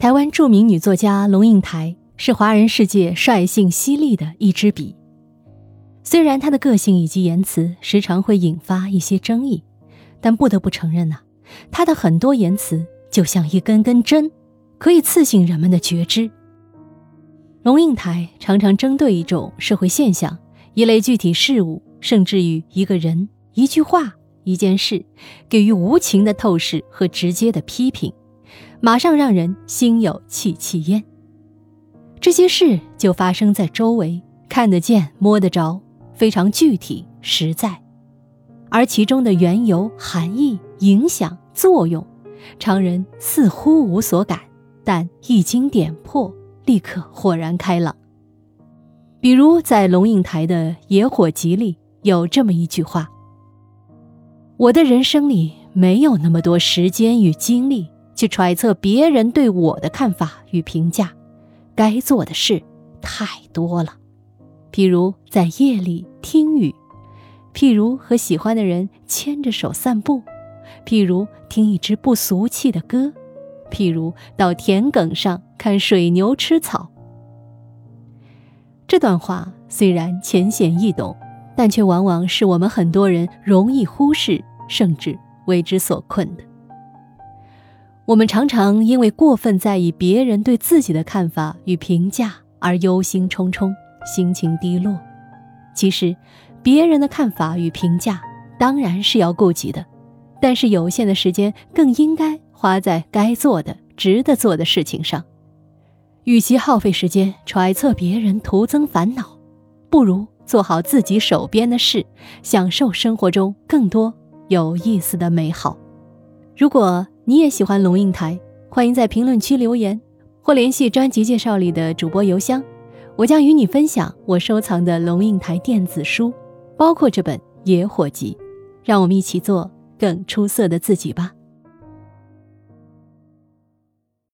台湾著名女作家龙应台是华人世界率性犀利的一支笔。虽然她的个性以及言辞时常会引发一些争议，但不得不承认呐，她的很多言辞就像一根根针，可以刺醒人们的觉知。龙应台常常针对一种社会现象、一类具体事物，甚至于一个人、一句话、一件事，给予无情的透视和直接的批评。马上让人心有戚戚焉。这些事就发生在周围，看得见、摸得着，非常具体实在，而其中的缘由、含义、影响、作用，常人似乎无所感，但一经点破，立刻豁然开朗。比如在龙应台的《野火集》里有这么一句话：“我的人生里没有那么多时间与精力。”去揣测别人对我的看法与评价，该做的事太多了，譬如在夜里听雨，譬如和喜欢的人牵着手散步，譬如听一支不俗气的歌，譬如到田埂上看水牛吃草。这段话虽然浅显易懂，但却往往是我们很多人容易忽视，甚至为之所困的。我们常常因为过分在意别人对自己的看法与评价而忧心忡忡、心情低落。其实，别人的看法与评价当然是要顾及的，但是有限的时间更应该花在该做的、值得做的事情上。与其耗费时间揣测别人、徒增烦恼，不如做好自己手边的事，享受生活中更多有意思的美好。如果你也喜欢龙应台，欢迎在评论区留言，或联系专辑介绍里的主播邮箱，我将与你分享我收藏的龙应台电子书，包括这本《野火集》，让我们一起做更出色的自己吧。